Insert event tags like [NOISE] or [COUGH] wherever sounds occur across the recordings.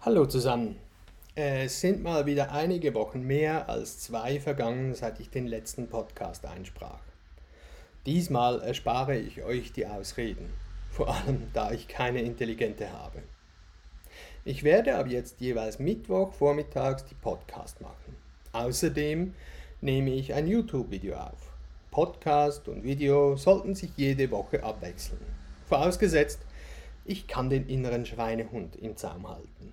Hallo zusammen. Es sind mal wieder einige Wochen mehr als zwei vergangen, seit ich den letzten Podcast einsprach. Diesmal erspare ich euch die Ausreden, vor allem da ich keine intelligente habe. Ich werde ab jetzt jeweils Mittwoch vormittags die Podcast machen. Außerdem nehme ich ein YouTube-Video auf. Podcast und Video sollten sich jede Woche abwechseln. Vorausgesetzt, ich kann den inneren Schweinehund im Zaum halten.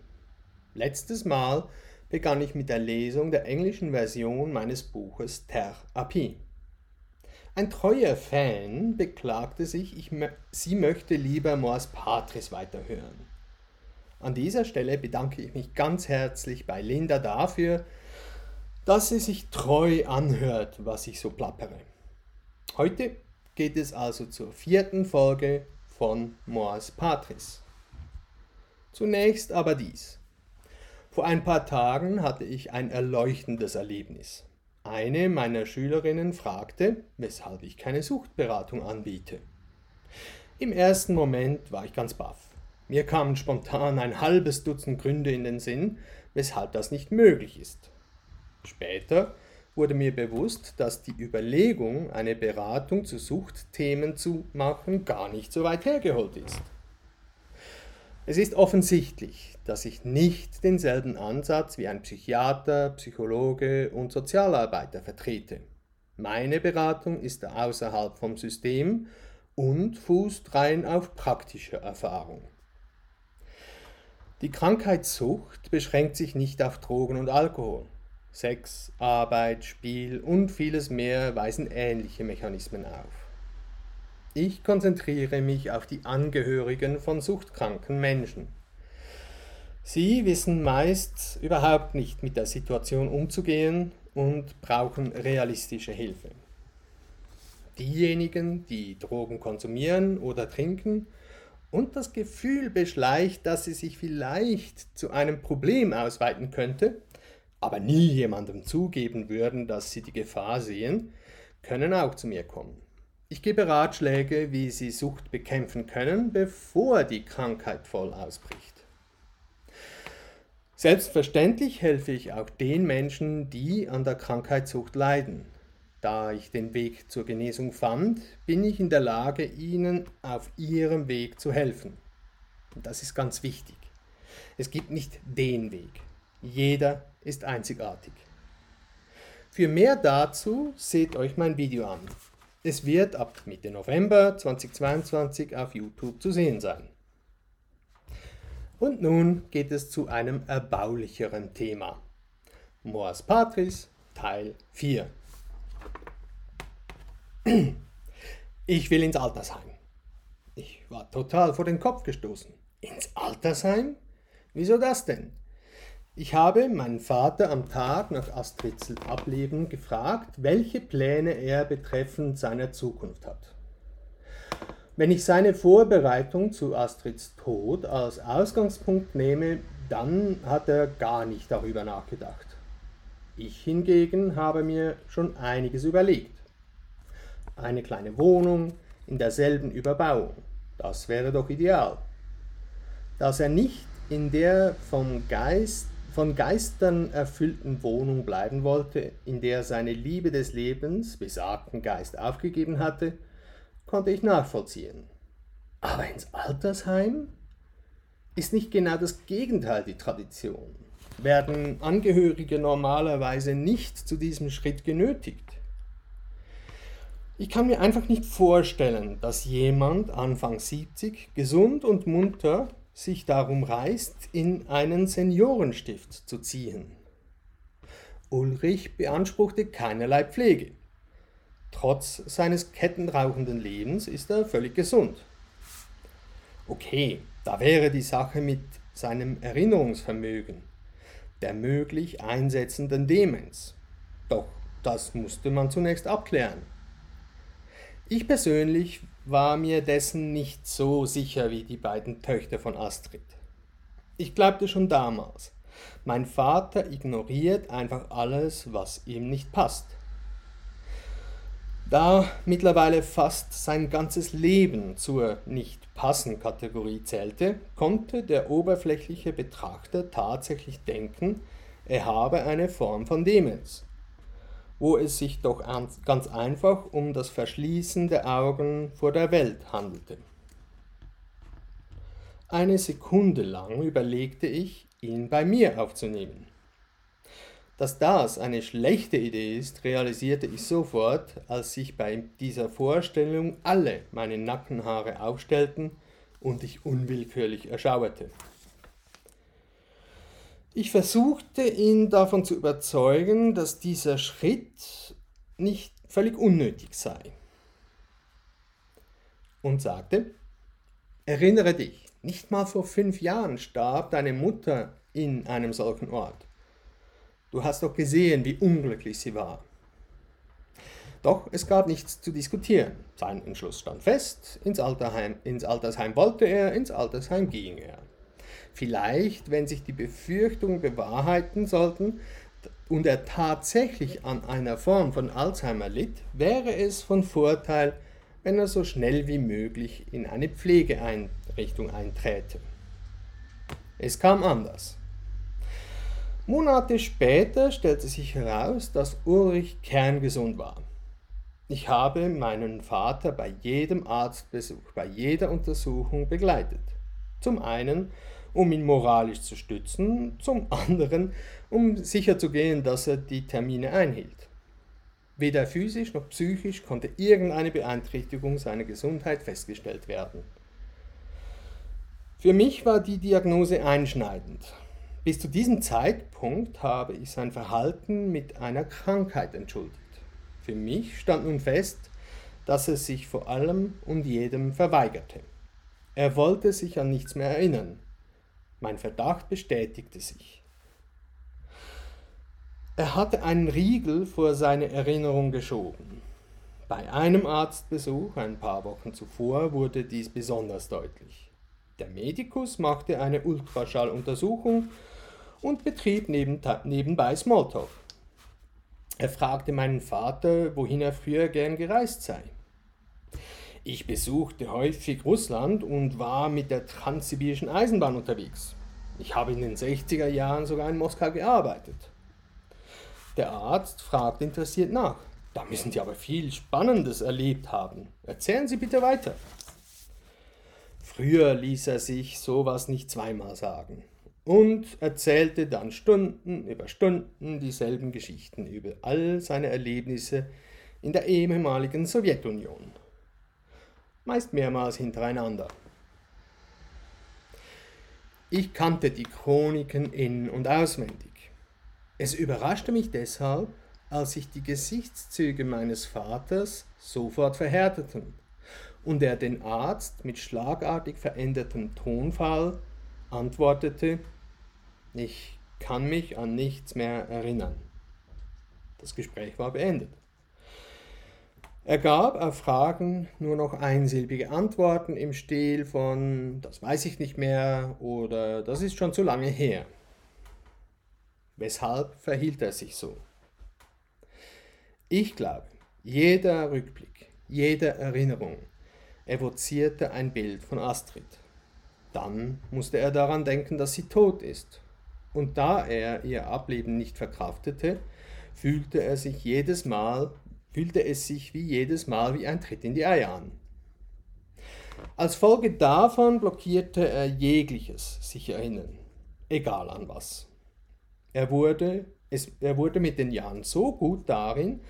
Letztes Mal begann ich mit der Lesung der englischen Version meines Buches Therapie. Ein treuer Fan beklagte sich, ich, sie möchte lieber Mors Patris weiterhören. An dieser Stelle bedanke ich mich ganz herzlich bei Linda dafür, dass sie sich treu anhört, was ich so plappere. Heute geht es also zur vierten Folge von Mors Patris. Zunächst aber dies. Vor ein paar Tagen hatte ich ein erleuchtendes Erlebnis. Eine meiner Schülerinnen fragte, weshalb ich keine Suchtberatung anbiete. Im ersten Moment war ich ganz baff. Mir kamen spontan ein halbes Dutzend Gründe in den Sinn, weshalb das nicht möglich ist. Später wurde mir bewusst, dass die Überlegung, eine Beratung zu Suchtthemen zu machen, gar nicht so weit hergeholt ist. Es ist offensichtlich, dass ich nicht denselben Ansatz wie ein Psychiater, Psychologe und Sozialarbeiter vertrete. Meine Beratung ist außerhalb vom System und fußt rein auf praktischer Erfahrung. Die Krankheitssucht beschränkt sich nicht auf Drogen und Alkohol. Sex, Arbeit, Spiel und vieles mehr weisen ähnliche Mechanismen auf. Ich konzentriere mich auf die Angehörigen von suchtkranken Menschen. Sie wissen meist überhaupt nicht mit der Situation umzugehen und brauchen realistische Hilfe. Diejenigen, die Drogen konsumieren oder trinken und das Gefühl beschleicht, dass sie sich vielleicht zu einem Problem ausweiten könnte, aber nie jemandem zugeben würden, dass sie die Gefahr sehen, können auch zu mir kommen. Ich gebe Ratschläge, wie Sie Sucht bekämpfen können, bevor die Krankheit voll ausbricht. Selbstverständlich helfe ich auch den Menschen, die an der Krankheitssucht leiden. Da ich den Weg zur Genesung fand, bin ich in der Lage, ihnen auf ihrem Weg zu helfen. Und das ist ganz wichtig. Es gibt nicht den Weg. Jeder ist einzigartig. Für mehr dazu seht euch mein Video an. Es wird ab Mitte November 2022 auf YouTube zu sehen sein. Und nun geht es zu einem erbaulicheren Thema. Mors Patris Teil 4. Ich will ins Altersheim. Ich war total vor den Kopf gestoßen. Ins Altersheim? Wieso das denn? Ich habe meinen Vater am Tag nach Astrids Ableben gefragt, welche Pläne er betreffend seiner Zukunft hat. Wenn ich seine Vorbereitung zu Astrids Tod als Ausgangspunkt nehme, dann hat er gar nicht darüber nachgedacht. Ich hingegen habe mir schon einiges überlegt. Eine kleine Wohnung in derselben Überbauung, das wäre doch ideal. Dass er nicht in der vom Geist von Geistern erfüllten Wohnung bleiben wollte, in der er seine Liebe des Lebens, besagten Geist, aufgegeben hatte, konnte ich nachvollziehen. Aber ins Altersheim? Ist nicht genau das Gegenteil die Tradition? Werden Angehörige normalerweise nicht zu diesem Schritt genötigt? Ich kann mir einfach nicht vorstellen, dass jemand Anfang 70 gesund und munter sich darum reißt, in einen Seniorenstift zu ziehen. Ulrich beanspruchte keinerlei Pflege. Trotz seines kettenrauchenden Lebens ist er völlig gesund. Okay, da wäre die Sache mit seinem Erinnerungsvermögen, der möglich einsetzenden Demenz. Doch das musste man zunächst abklären. Ich persönlich war mir dessen nicht so sicher wie die beiden Töchter von Astrid. Ich glaubte schon damals, mein Vater ignoriert einfach alles, was ihm nicht passt. Da mittlerweile fast sein ganzes Leben zur Nicht-Passen-Kategorie zählte, konnte der oberflächliche Betrachter tatsächlich denken, er habe eine Form von Demenz, wo es sich doch ganz einfach um das Verschließen der Augen vor der Welt handelte. Eine Sekunde lang überlegte ich, ihn bei mir aufzunehmen. Dass das eine schlechte Idee ist, realisierte ich sofort, als sich bei dieser Vorstellung alle meine Nackenhaare aufstellten und ich unwillkürlich erschauerte. Ich versuchte ihn davon zu überzeugen, dass dieser Schritt nicht völlig unnötig sei. Und sagte, erinnere dich, nicht mal vor fünf Jahren starb deine Mutter in einem solchen Ort. Du hast doch gesehen, wie unglücklich sie war. Doch es gab nichts zu diskutieren. Sein Entschluss stand fest, ins, Alterheim, ins Altersheim wollte er, ins Altersheim ging er. Vielleicht, wenn sich die Befürchtungen bewahrheiten sollten und er tatsächlich an einer Form von Alzheimer litt, wäre es von Vorteil, wenn er so schnell wie möglich in eine Pflegeeinrichtung einträte. Es kam anders. Monate später stellte sich heraus, dass Ulrich kerngesund war. Ich habe meinen Vater bei jedem Arztbesuch, bei jeder Untersuchung begleitet. Zum einen, um ihn moralisch zu stützen, zum anderen, um sicherzugehen, dass er die Termine einhielt. Weder physisch noch psychisch konnte irgendeine Beeinträchtigung seiner Gesundheit festgestellt werden. Für mich war die Diagnose einschneidend bis zu diesem Zeitpunkt habe ich sein Verhalten mit einer Krankheit entschuldigt. Für mich stand nun fest, dass er sich vor allem und jedem verweigerte. Er wollte sich an nichts mehr erinnern. Mein Verdacht bestätigte sich. Er hatte einen Riegel vor seine Erinnerung geschoben. Bei einem Arztbesuch ein paar Wochen zuvor wurde dies besonders deutlich. Der Medikus machte eine Ultraschalluntersuchung und betrieb nebenbei Smalltalk. Er fragte meinen Vater, wohin er früher gern gereist sei. Ich besuchte häufig Russland und war mit der transsibirischen Eisenbahn unterwegs. Ich habe in den 60er Jahren sogar in Moskau gearbeitet. Der Arzt fragte interessiert nach. Da müssen Sie aber viel Spannendes erlebt haben. Erzählen Sie bitte weiter. Früher ließ er sich sowas nicht zweimal sagen und erzählte dann Stunden über Stunden dieselben Geschichten über all seine Erlebnisse in der ehemaligen Sowjetunion, meist mehrmals hintereinander. Ich kannte die Chroniken in und auswendig. Es überraschte mich deshalb, als sich die Gesichtszüge meines Vaters sofort verhärteten und er den Arzt mit schlagartig verändertem Tonfall antwortete, ich kann mich an nichts mehr erinnern. Das Gespräch war beendet. Er gab auf Fragen nur noch einsilbige Antworten im Stil von das weiß ich nicht mehr oder das ist schon zu lange her. Weshalb verhielt er sich so? Ich glaube, jeder Rückblick, jede Erinnerung evozierte ein Bild von Astrid. Dann musste er daran denken, dass sie tot ist und da er ihr Ableben nicht verkraftete, fühlte er sich jedes Mal, fühlte es sich wie jedes Mal wie ein Tritt in die Eier an. Als Folge davon blockierte er jegliches sich erinnern, egal an was. Er wurde, es, er wurde mit den Jahren so gut darin,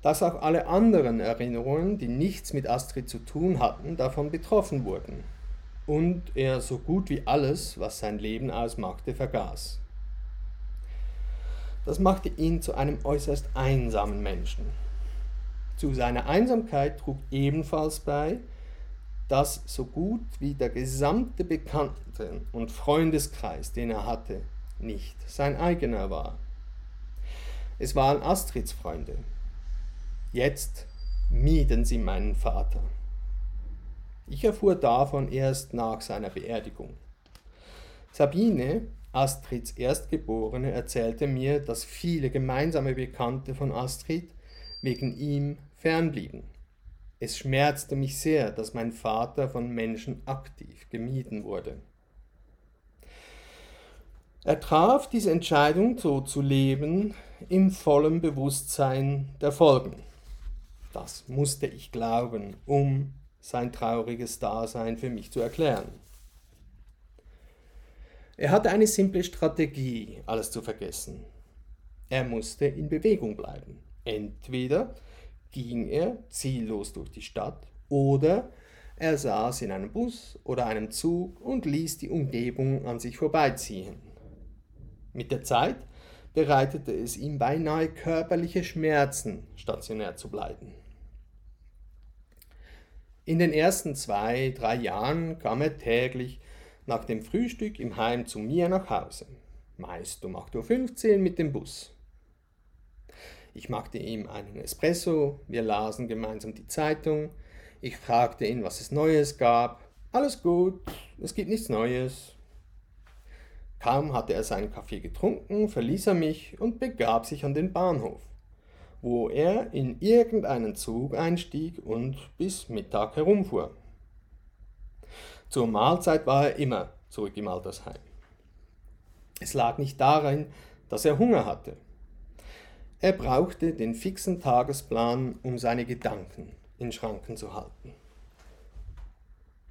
dass auch alle anderen Erinnerungen, die nichts mit Astrid zu tun hatten, davon betroffen wurden und er so gut wie alles, was sein Leben ausmachte, vergaß. Das machte ihn zu einem äußerst einsamen Menschen. Zu seiner Einsamkeit trug ebenfalls bei, dass so gut wie der gesamte Bekannten- und Freundeskreis, den er hatte, nicht sein eigener war. Es waren Astrids Freunde. Jetzt mieden sie meinen Vater. Ich erfuhr davon erst nach seiner Beerdigung. Sabine, Astrids Erstgeborene, erzählte mir, dass viele gemeinsame Bekannte von Astrid wegen ihm fernblieben. Es schmerzte mich sehr, dass mein Vater von Menschen aktiv gemieden wurde. Er traf diese Entscheidung, so zu leben, im vollen Bewusstsein der Folgen. Das musste ich glauben, um sein trauriges Dasein für mich zu erklären. Er hatte eine simple Strategie, alles zu vergessen. Er musste in Bewegung bleiben. Entweder ging er ziellos durch die Stadt oder er saß in einem Bus oder einem Zug und ließ die Umgebung an sich vorbeiziehen. Mit der Zeit bereitete es ihm beinahe körperliche Schmerzen, stationär zu bleiben. In den ersten zwei, drei Jahren kam er täglich nach dem Frühstück im Heim zu mir nach Hause, meist um 8.15 Uhr mit dem Bus. Ich machte ihm einen Espresso, wir lasen gemeinsam die Zeitung, ich fragte ihn, was es Neues gab. Alles gut, es gibt nichts Neues, Kaum hatte er seinen Kaffee getrunken, verließ er mich und begab sich an den Bahnhof, wo er in irgendeinen Zug einstieg und bis Mittag herumfuhr. Zur Mahlzeit war er immer zurück im Altersheim. Es lag nicht darin, dass er Hunger hatte. Er brauchte den fixen Tagesplan, um seine Gedanken in Schranken zu halten.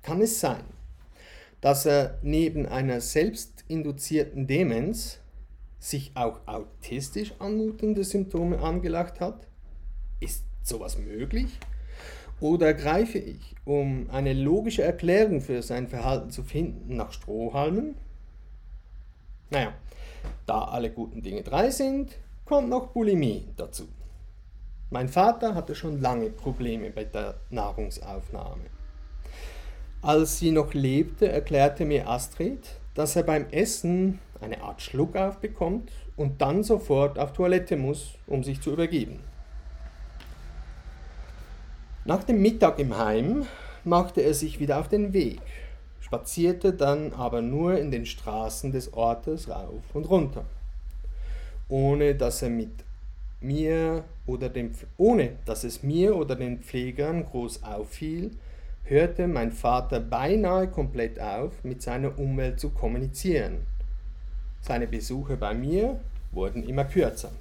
Kann es sein, dass er neben einer selbstinduzierten Demenz sich auch autistisch anmutende Symptome angelacht hat? Ist sowas möglich? Oder greife ich, um eine logische Erklärung für sein Verhalten zu finden, nach Strohhalmen? Naja, da alle guten Dinge drei sind, kommt noch Bulimie dazu. Mein Vater hatte schon lange Probleme bei der Nahrungsaufnahme. Als sie noch lebte, erklärte mir Astrid, dass er beim Essen eine Art Schluck aufbekommt und dann sofort auf Toilette muss, um sich zu übergeben. Nach dem Mittag im Heim machte er sich wieder auf den Weg, spazierte dann aber nur in den Straßen des Ortes rauf und runter, ohne dass er mit mir oder dem, ohne dass es mir oder den Pflegern groß auffiel, hörte mein Vater beinahe komplett auf, mit seiner Umwelt zu kommunizieren. Seine Besuche bei mir wurden immer kürzer.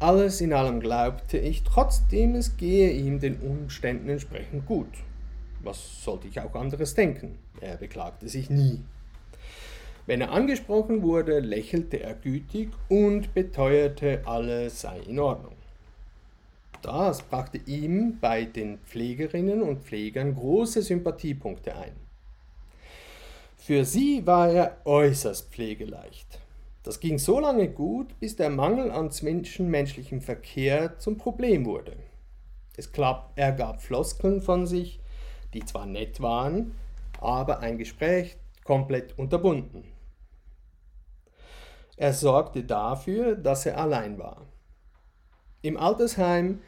Alles in allem glaubte ich trotzdem, es gehe ihm den Umständen entsprechend gut. Was sollte ich auch anderes denken? Er beklagte sich nie. Wenn er angesprochen wurde, lächelte er gütig und beteuerte, alles sei in Ordnung. Das brachte ihm bei den Pflegerinnen und Pflegern große Sympathiepunkte ein. Für sie war er äußerst pflegeleicht. Das ging so lange gut, bis der Mangel an zwischenmenschlichem Verkehr zum Problem wurde. Es klapp, er gab Floskeln von sich, die zwar nett waren, aber ein Gespräch komplett unterbunden. Er sorgte dafür, dass er allein war. Im Altersheim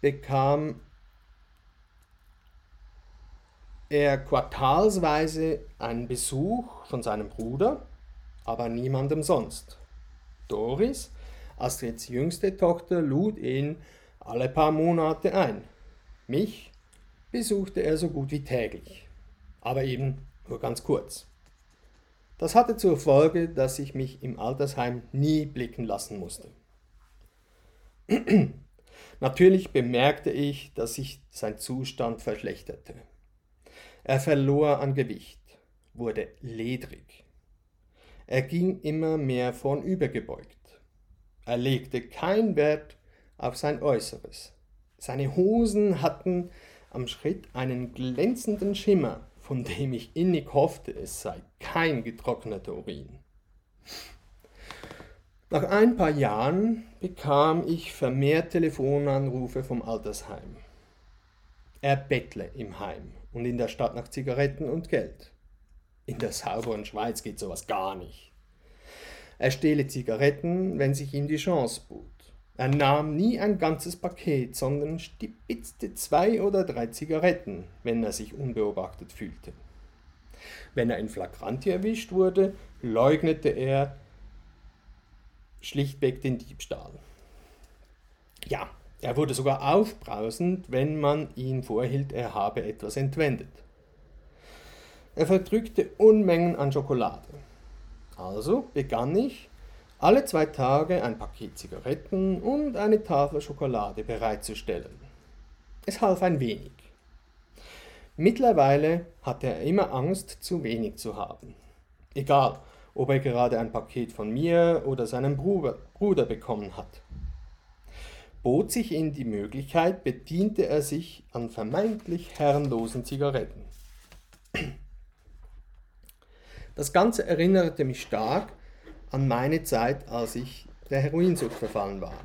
bekam er quartalsweise einen Besuch von seinem Bruder, aber niemandem sonst. Doris, Astrids jüngste Tochter, lud ihn alle paar Monate ein. Mich besuchte er so gut wie täglich, aber eben nur ganz kurz. Das hatte zur Folge, dass ich mich im Altersheim nie blicken lassen musste. [CLEARS THROAT] Natürlich bemerkte ich, dass sich sein Zustand verschlechterte. Er verlor an Gewicht, wurde ledrig. Er ging immer mehr vornübergebeugt. Er legte keinen Wert auf sein Äußeres. Seine Hosen hatten am Schritt einen glänzenden Schimmer, von dem ich innig hoffte, es sei kein getrockneter Urin. Nach ein paar Jahren bekam ich vermehrt Telefonanrufe vom Altersheim. Er bettle im Heim und in der Stadt nach Zigaretten und Geld. In der sauberen Schweiz geht sowas gar nicht. Er stehle Zigaretten, wenn sich ihm die Chance bot. Er nahm nie ein ganzes Paket, sondern stipitzte zwei oder drei Zigaretten, wenn er sich unbeobachtet fühlte. Wenn er in Flagranti erwischt wurde, leugnete er schlichtweg den Diebstahl. Ja, er wurde sogar aufbrausend, wenn man ihn vorhielt, er habe etwas entwendet. Er verdrückte Unmengen an Schokolade. Also begann ich, alle zwei Tage ein Paket Zigaretten und eine Tafel Schokolade bereitzustellen. Es half ein wenig. Mittlerweile hatte er immer Angst, zu wenig zu haben. Egal, ob er gerade ein Paket von mir oder seinem Bruder, bekommen hat. Bot sich ihm die Möglichkeit, bediente er sich an vermeintlich herrenlosen Zigaretten. Das Ganze erinnerte mich stark an meine Zeit, als ich der Heroinsucht verfallen war.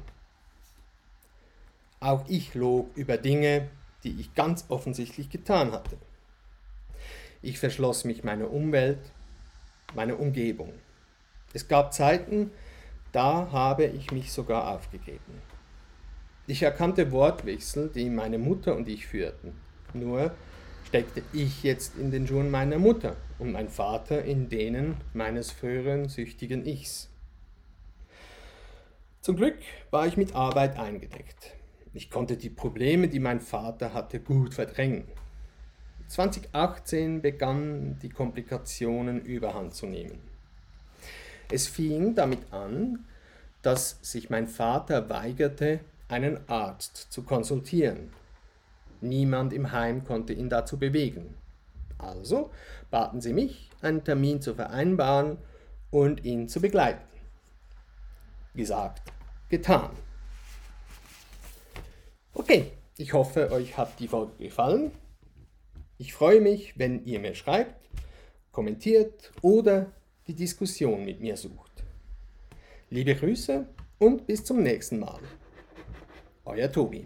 Auch ich log über Dinge, die ich ganz offensichtlich getan hatte. Ich verschloss mich meiner Umwelt, meiner Umgebung. Es gab Zeiten, da habe ich mich sogar aufgegeben. Ich erkannte Wortwechsel, die meine Mutter und ich führten. Nur steckte ich jetzt in den Schuhen meiner Mutter und mein Vater in denen meines früheren süchtigen Ichs. Zum Glück war ich mit Arbeit eingedeckt. Ich konnte die Probleme, die mein Vater hatte, gut verdrängen. 2018 begannen die Komplikationen überhand zu nehmen. Es fing damit an, dass sich mein Vater weigerte, einen Arzt zu konsultieren. Niemand im Heim konnte ihn dazu bewegen. Also baten sie mich, einen Termin zu vereinbaren und ihn zu begleiten. Gesagt, getan. Okay, ich hoffe, euch hat die Folge gefallen. Ich freue mich, wenn ihr mir schreibt, kommentiert oder die Diskussion mit mir sucht. Liebe Grüße und bis zum nächsten Mal. Euer Tobi.